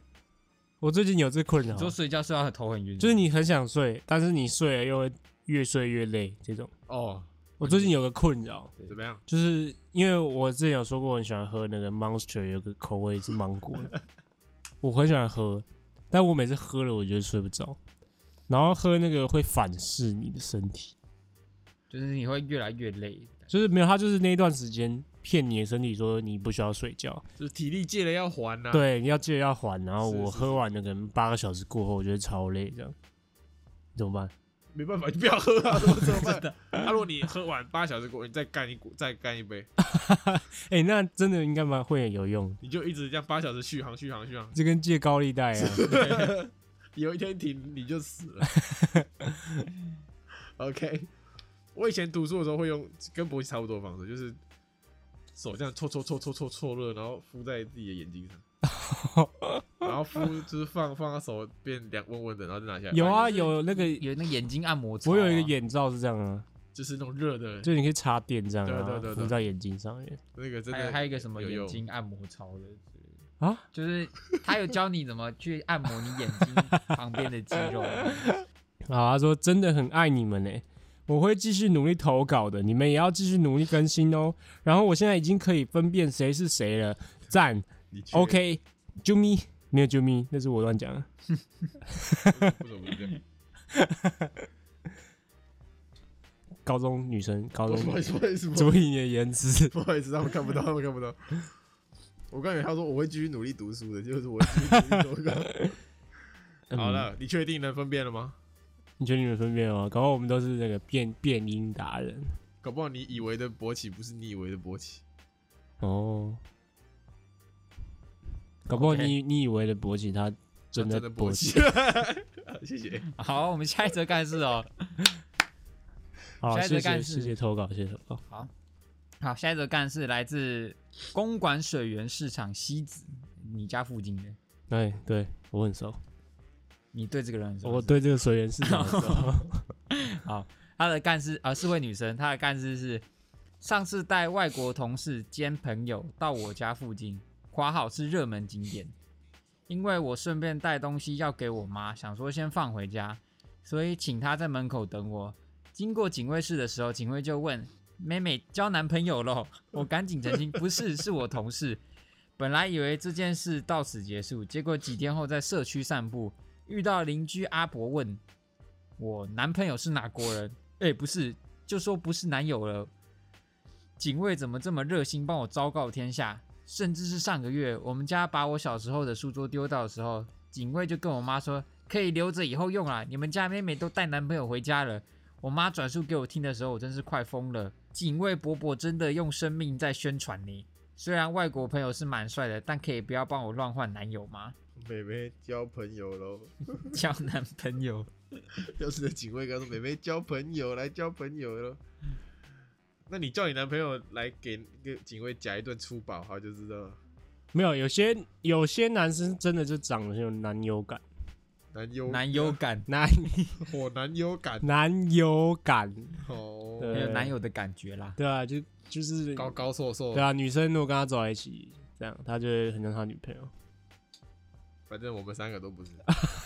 我最近有这困扰你，说睡觉睡到头很晕，就是你很想睡，但是你睡了又会越睡越累这种。哦，我最近有个困扰，怎么样？就是因为我之前有说过，我很喜欢喝那个 Monster，有个口味是芒果的，我很喜欢喝，但我每次喝了，我觉得睡不着，然后喝那个会反噬你的身体，就是你会越来越累。就是没有，他就是那一段时间骗你的身体说你不需要睡觉，就是体力借了要还呐、，对，你要借了要还，然后我喝完了可能八个小时过后，我觉得超累，这样怎么办？没办法，你不要喝啊，怎么怎么办？啊，如果你喝完八小时过后，你再干一股，再干一杯，哎、那真的应该蛮会很有用，你就一直这样八小时续航续航续航，就跟借高利贷啊。有一天停你就死了。OK，我以前读书的时候会用跟博奇差不多的方式，就是手这样搓搓搓搓搓搓热，然后敷在自己的眼睛上，然后敷就是放放到手变凉温温的，然后就拿下来。有啊，有那个，有那个眼睛按摩我有一个眼罩是这样啊，就是那种热的，就你可以插电这样对啊，对对对敷在眼睛上面那个真的还有还有一个什么眼睛按摩操的，啊。就是他有教你怎么去按摩你眼睛旁边的肌肉。好，他说真的很爱你们呢，我会继续努力投稿的，你们也要继续努力更新哦。然后我现在已经可以分辨谁是谁了，赞，OK，啾咪没有啾咪，那是我乱讲？高中女生，高中不好意思，不好意思，不好意注意你的言辞。不好意思，他们看不到，他们看不到。我刚以为他说我会继续努力读书的，就是我会继续努力读书。好嗯，了，你确定能分辨了吗？你觉得你们分辨吗？搞不好我们都是那个变变音达人搞不好你以为的勃起不是你以为的勃起。哦。搞不好你你以为的勃起，他真的勃起起。谢谢。好，我们下一则干事哦。好，下一则谢谢干事谢谢投稿，谢谢投稿。好，下一则干事来自公馆水源市场西子，你家附近的。哎，对我很熟，你对这个人很熟我对这个水源市场很熟。好，他的干事啊、是位女生，她的干事是上次带外国同事兼朋友到我家附近，夸好是热门景点，因为我顺便带东西要给我妈，想说先放回家，所以请她在门口等我。经过警卫室的时候，警卫就问：“妹妹交男朋友喽？” 我赶紧澄清：“不是，是我同事。”本来以为这件事到此结束，结果几天后在社区散步，遇到邻居阿伯问我男朋友是哪国人？哎、不是，就说不是男友了。警卫怎么这么热心帮我昭告天下？甚至是上个月，我们家把我小时候的书桌丢掉的时候，警卫就跟我妈说可以留着以后用啦。你们家妹妹都带男朋友回家了。我妈转述给我听的时候，我真是快疯了。警卫伯伯真的用生命在宣传你。虽然外国朋友是蛮帅的，但可以不要帮我乱换男友吗？妹妹交朋友喽。交男朋友。要是的警卫告诉妹妹交朋友，来交朋友喽。那你叫你男朋友来给那个警卫夹一顿粗饱，他就知道了。没有，有些有些男生真的就长得很有男友感，男优男友感，男我男优感。男友 感，哦，有男友的感觉啦。对啊，就就是。高高瘦瘦。对，啊，女生如果跟他走在一起，这样他就会很像他女朋友。反正我们三个都不是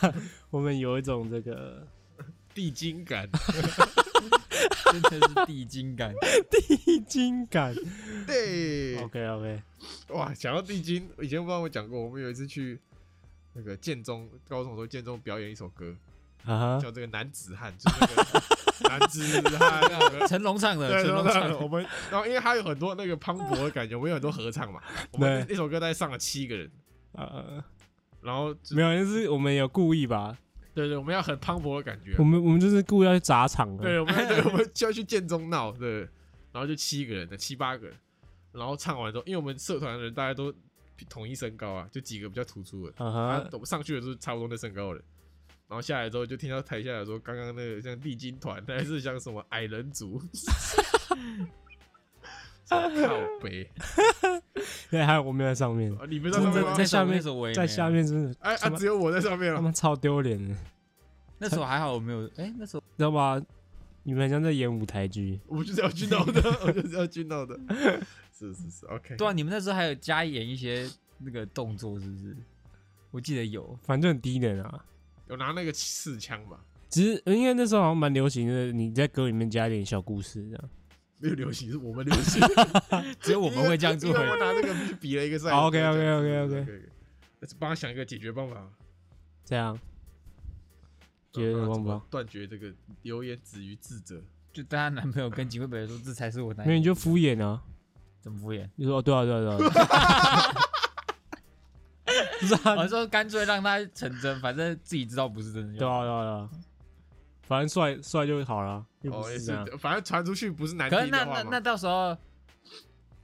我们有一种这个 地精感。真的是地精感。地精感。对，OK OK，哇，讲到地精，以前不知道我讲过，我们有一次去那个建中高中的时候，建中表演一首歌，啊哈，叫这个男子汉，就是那个男子汉那个。成龙唱的，成龙唱的。我们，然后因为他有很多那个磅礴的感觉，我们有很多合唱嘛，我们对那首歌大概上了七个人，呃，然后没有，就是我们有故意吧？对对，我们要很磅礴的感觉我，们我们就是故意要去砸场的。对，我们对，我们就要去建中闹，对，然后就七个人的，七八个人，然后唱完之后，因为我们社团的人大家都统一身高啊，就几个比较突出的，啊啊哈，，我们上去的时候差不多那身高的，然后下来之后就听到台下来说，刚刚那个像地精团还是像什么矮人族，靠背 对，还有我们在上面，啊，你们在上面吗在下面那时候我也没在下面真的哎啊，只有我在上面了，他妈超丢脸的，那时候还好我没有，哎，那时候知道吧？你们很像在演舞台剧，我就是要去闹的，我就是要去闹的，是是是，OK，对啊，你们那时候还有加演一些那个动作，是不是？我记得有，反正很低能啊。有拿那个刺枪吧？只是因为那时候好像蛮流行的，你在歌里面加一点小故事这样。没有流行，是我们流行。只有我们会这样做我拿这个去比了一个赛。好，OK，OK，OK，OK 帮他想一个解决办法。这样觉得那怎么棒不棒？断绝这个流言止于智者？就带她男朋友跟警卫北说这才是我男友，因为你就敷衍啊，怎么敷衍？你说哦对啊对啊对啊，不是啊我说干脆让他成真，反正自己知道不是真的。对啊对啊对啊，反正帅帅就好了，又不哦，也是是样。，反正传出去不是男可是那那那到时候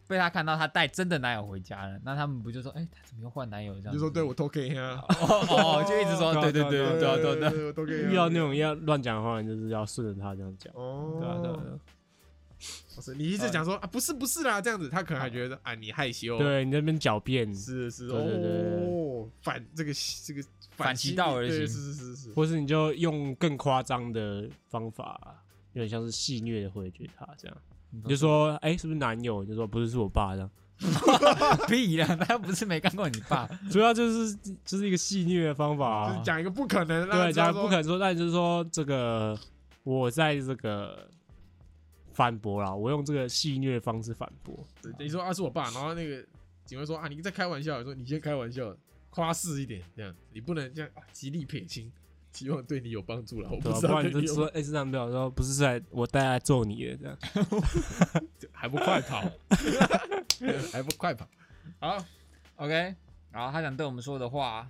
被他看到他带真的男友回家了，那他们不就说，哎、他怎么又换男友这样子？你就说对我偷 K 啊，哦哦，就一直说对啊对对对啊对对啊对啊对啊，对，我都给遇到那种要乱讲的话，你就是要顺着他这样讲。哦，对啊对啊对啊，不是你一直讲说啊，不是不是啦，这样子，他可能还觉得啊你害羞，，对你那边狡辩，是是对对对哦，反这个这个反其心道而行对是是是是，或是你就用更夸张的方法，有点像是戏谑的回绝他这样。你就说，哎、是不是男友？你就说不是，是我爸这样。屁啦，他又不是没干过你爸，主要就是就是一个戏谑的方法、啊，就是讲一个不可能，让他对，知道说讲不可能说，但就是说这个我在这个反驳啦，我用这个戏谑的方式反驳。对你说啊是我爸，然后那个警卫说啊你在开玩笑，你说你先开玩笑，夸饰一点这样，你不能这样啊极力撇清，希望对你有帮助了，我、不知不道对你有然你就说，哎、是男朋友说不是在我带来揍你的这样。还不快跑，还不快跑，好，OK，然后他想对我们说的话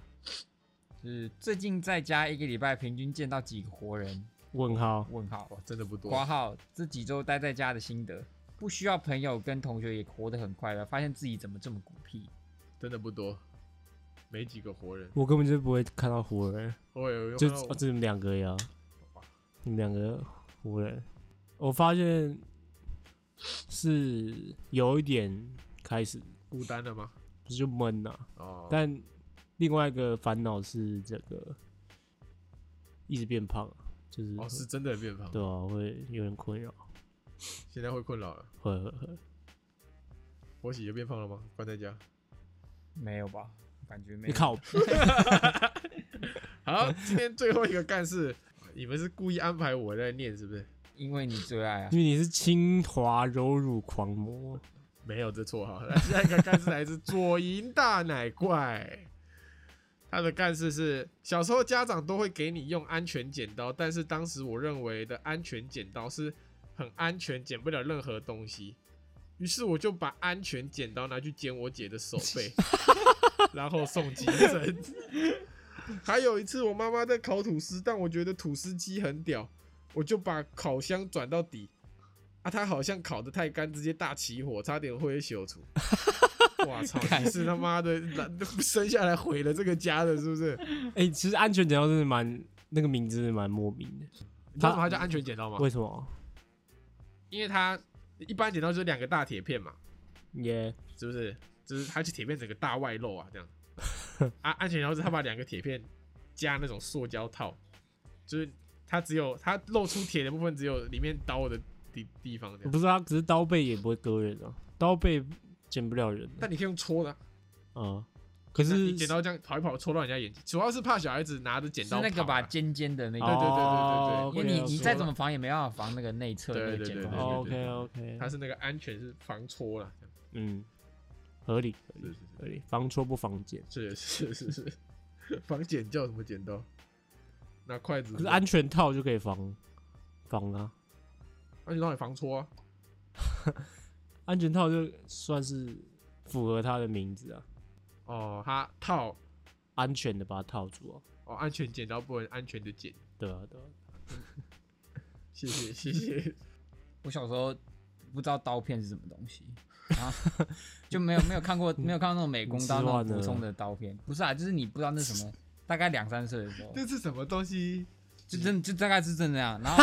是最近在家一个礼拜平均见到几个活人？问号，问号，哇真的不多，括号这几周待在家的心得，不需要朋友跟同学也活得很快乐，发现自己怎么这么孤僻。真的不多，没几个活人，我根本就不会看到活人，我有有就看到哦，这你们两个呀，你们两个活人，我发现是有一点开始。孤单了吗？不是就闷呐、哦，但另外一个烦恼是这个一直变胖，就是哦是真的变胖，对啊，会有点困扰，现在会困扰了。会会会。我喜就变胖了吗？关在家。没有吧？感觉没有。你靠，好，今天最后一个干事，你们是故意安排我在念是不是？因为你最爱啊因。为你是清华柔乳狂魔，没有这绰号。来下一个干事来自左营大奶怪，他的干事是小时候家长都会给你用安全剪刀，但是当时我认为的安全剪刀是很安全，剪不了任何东西。于是我就把安全剪刀拿去剪我姐的手背，然后送急诊。还有一次，我妈妈在烤吐司，但我觉得吐司机很屌，我就把烤箱转到底，啊，它好像烤的太干，直接大起火，差点会修除。哇操！你是他妈的 生下来毁了这个家的，是不是？哎、其实安全剪刀真的蛮那个名字蛮莫名的，你知道它叫安全剪刀吗？为什么？因为它一般剪刀就是两个大铁片嘛，耶、是不是？就是它就铁片整个大外露啊，这样。啊，安全剪刀是它把两个铁片加那种塑胶套，就是它只有它露出铁的部分，只有里面刀的地地方。不是啊，只是刀背也不会割人啊，刀背剪不了人但你可以用戳的啊，啊。可是你剪刀这样跑一跑，戳到人家眼睛，主要是怕小孩子拿着剪是刀那个吧，尖尖的那个，对对对对对哦因为你你再怎么防也没办法防那个内侧那个对对对对剪刀。哦 OK OK，它是那个安全是防戳了，嗯，合理合理是是合理，防戳不防剪。是是是是是，防剪叫什么剪刀？拿筷子，可是安全套就可以防防啊，安全套也防戳啊，安全套就算是符合它的名字啊，哦，它套。安全的把它套住啊，哦，安全剪刀不能安全的剪，对啊对啊，谢谢谢谢，我小时候不知道刀片是什么东西，然后就没有没有看过没有看到那种美工刀那种普通的刀片，不是啊，就是你不知道那什么，大概两三岁的时候，这是什么东西？就真就大概是真的这样，然后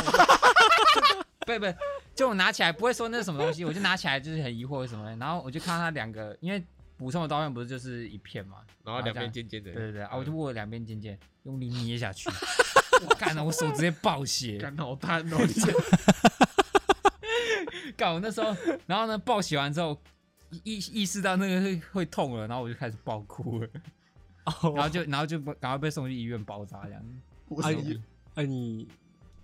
不 不，就我拿起来不会说那是什么东西，我就拿起来就是很疑惑是什么，然后我就看到它两个，因为补充的刀片不是就是一片嘛，然后两边尖尖的，对对对，啊，我就握了两边尖尖，用力捏下去，我 干了，我手直接爆血，干好贪哦，你这干我那时候，然后呢爆血完之后，意意识到那个会会痛了，然后我就开始爆哭了，哦。然后就然后就赶快被送去医院包扎这样。我是哎你哎你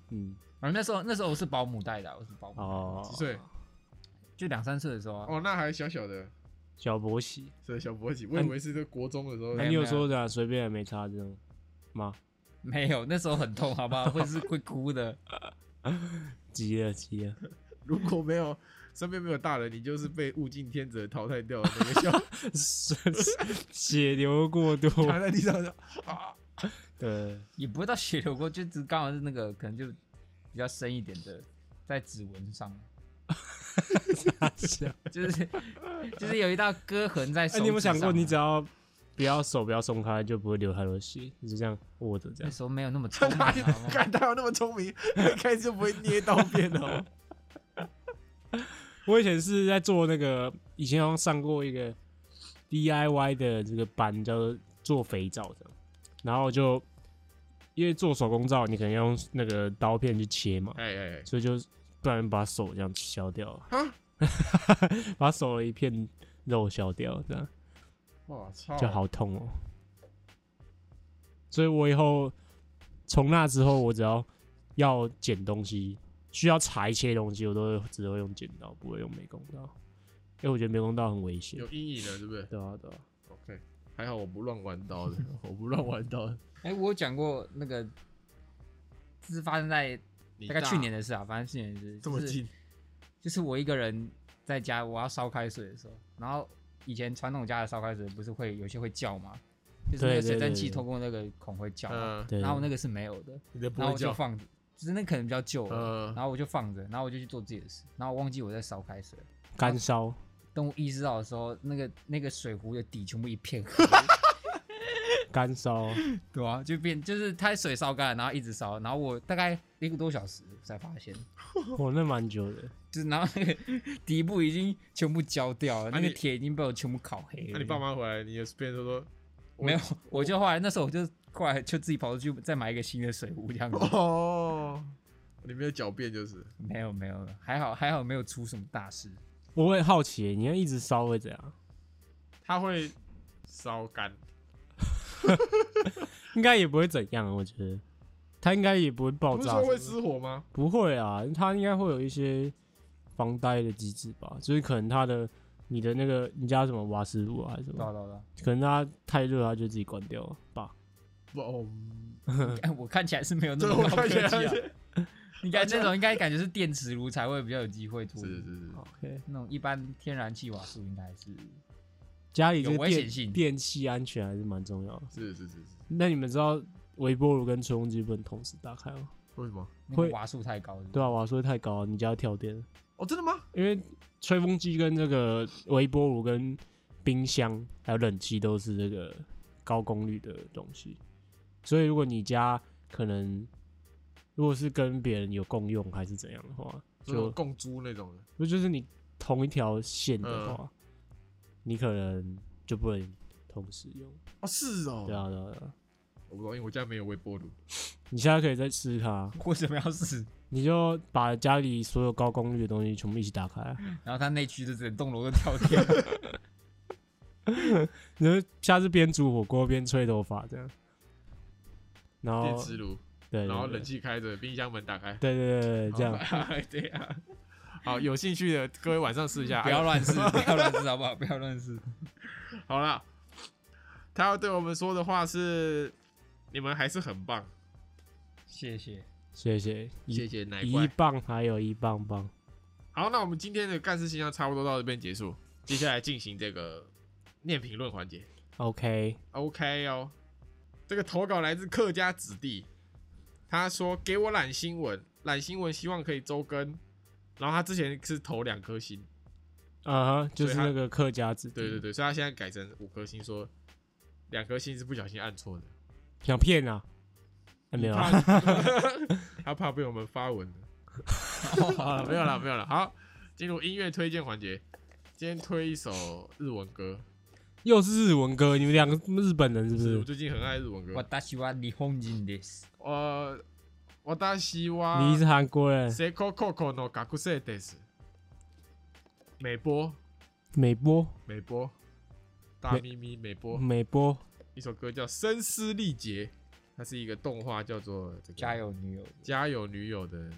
嗯然后那时候那时候我是保姆带的啊，我是保姆，哦几岁？就两三岁的时候啊。哦，那还小小的，小博喜，是小博喜，我以为是在国中的时候那、没有你有说的、啊、随便没差这种，吗？没有，那时候很痛，好不好？会是会哭的。急了急了，如果没有身边没有大人，你就是被物竞天择淘汰掉的那个小 血流过多。躺在地上就啊，对，也不会到血流过，就只刚好是那个可能就比较深一点的，在指纹上，就是就是有一道割痕在手、哎，你有没有想过，你只要不要手不要松开，就不会流太多血，你就这样握着这样。那时候没有那么 聪明，看他有那么聪明，一开始就不会捏刀片哦。我以前是在做那个，以前好像上过一个 DIY 的这个班，叫做做肥皂的，然后就因为做手工皂，你可能要用那个刀片去切嘛，哎哎哎，所以就不然把手这样削掉，啊，把手的一片肉削掉，这样我操，就好痛哦。所以我以后从那之后，我只要要剪东西，需要裁切东西，我都会只会用剪刀，不会用美工刀，因为我觉得美工刀很危险有。阴影的，对不对对啊，对啊。还好我不乱玩刀的，我不乱玩刀的。哎、我有讲过那个，这是发生在大概去年的事啊，反正去年的事，就是这么近，就是我一个人在家，我要烧开水的时候，然后以前传统家的烧开水不是会有些会叫吗？就是那个水蒸气对透过那个孔会叫然后那个是没有的，然后，我就放着，就是那可能比较旧了，嗯。然后我就放着，然后我就去做自己的事，然后我忘记我在烧开水，干烧，等我意识到的时候，那个那个水壶的底全部一片黑，干烧，对啊，就变就是它水烧干，然后一直烧，然后我大概一个多小时才发现，我那蛮久的。就是然后那个底部已经全部焦掉了，那个铁已经被我全部烤黑了。那你爸妈回来，你也变成说没有，我就后来那时候我就后来就自己跑出去再买一个新的水壶这样子。哦，你没有狡辩就是，没有没有，还好还好没有出什么大事。我会好奇，你要一直烧会怎样？它会烧干，应该也不会怎样，我觉得它应该也不会爆炸不是说会。失火吗？不会啊，它应该会有一些防呆的机制吧，就是可能它的你的那个你家什么瓦斯炉啊还是什么，可能它太热，它就自己关掉了吧。不，我看起来是没有那这么高科我看起来技啊。应该这种应该感觉是电磁炉才会比较有机会脱离。是是是，OK，那种一般天然气瓦数应该是家里这有电危险性电器安全还是蛮重要的。是是是是，那你们知道微波炉跟吹风机不能同时打开吗？为什么？会那个瓦数太高是是对啊，瓦数太高，你家要跳电。哦，真的吗？因为吹风机跟这个微波炉跟冰箱还有冷气都是这个高功率的东西，所以如果你家可能如果是跟别人有共用还是怎样的话，就就共租那种的，不就是你同一条线的话，你可能就不能同时用。哦，是哦，对啊，对啊，对啊。我不知道，因为我家没有微波炉。你现在可以再试试看啊，为什么要死？你就把家里所有高功率的东西全部一起打开啊、然后它内区的整栋楼都跳电。你就下次边煮火锅边吹头发这样，然后电磁炉，对，对然后冷气开着，冰箱门打开，对对对对，这样 样，对啊。好，有兴趣的各位晚上试一下，不要乱试，不要乱试，好不好？不要乱试。好了，他要对我们说的话是：你们还是很棒，谢谢。谢谢一谢谢奶一。棒还有一棒棒，好，那我们今天的干事信箱差不多到这边结束，接下来进行这个念评论环节。OK，OK 哦，这个投稿来自客家子弟，他说给我懒新闻，懒新闻希望可以周更，然后他之前是投两颗星，啊哈，就是那个客家字，对对对，所以他现在改成五颗星，说两颗星是不小心按错的，想骗啊？还没有 他怕被我们发文的。好了，没有了，没有了。好，进入音乐推荐环节，今天推一首日文歌，又是日文歌，你们两个日本人是不是？是我最近很爱日文歌。私は日本人です。呃，私は你是韩国人， Seiko Coco no Gakusei des。美波，美波美波，大咪咪美波，美波，一首歌叫《声嘶力竭》，它是一个动画，叫做这个加油女友，家有女友的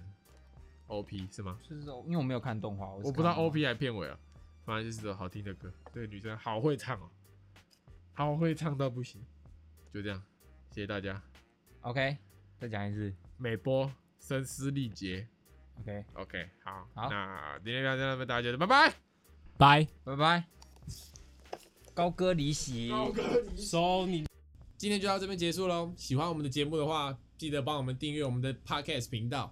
OP 是吗？就是说，因为我没有看动画，我我不知道是看 OP 还片尾啊， 反正就是首好听的歌。这个女生好会唱哦，好会唱到不行。就这样，谢谢大家，OK，再讲一次。美波声嘶力竭。OK，OK，好，好那今天就到这边，大家觉得拜拜。拜。拜拜。高歌离席。收你。今天就到这边结束喽。喜欢我们的节目的话，记得帮我们订阅我们的 Podcast 频道，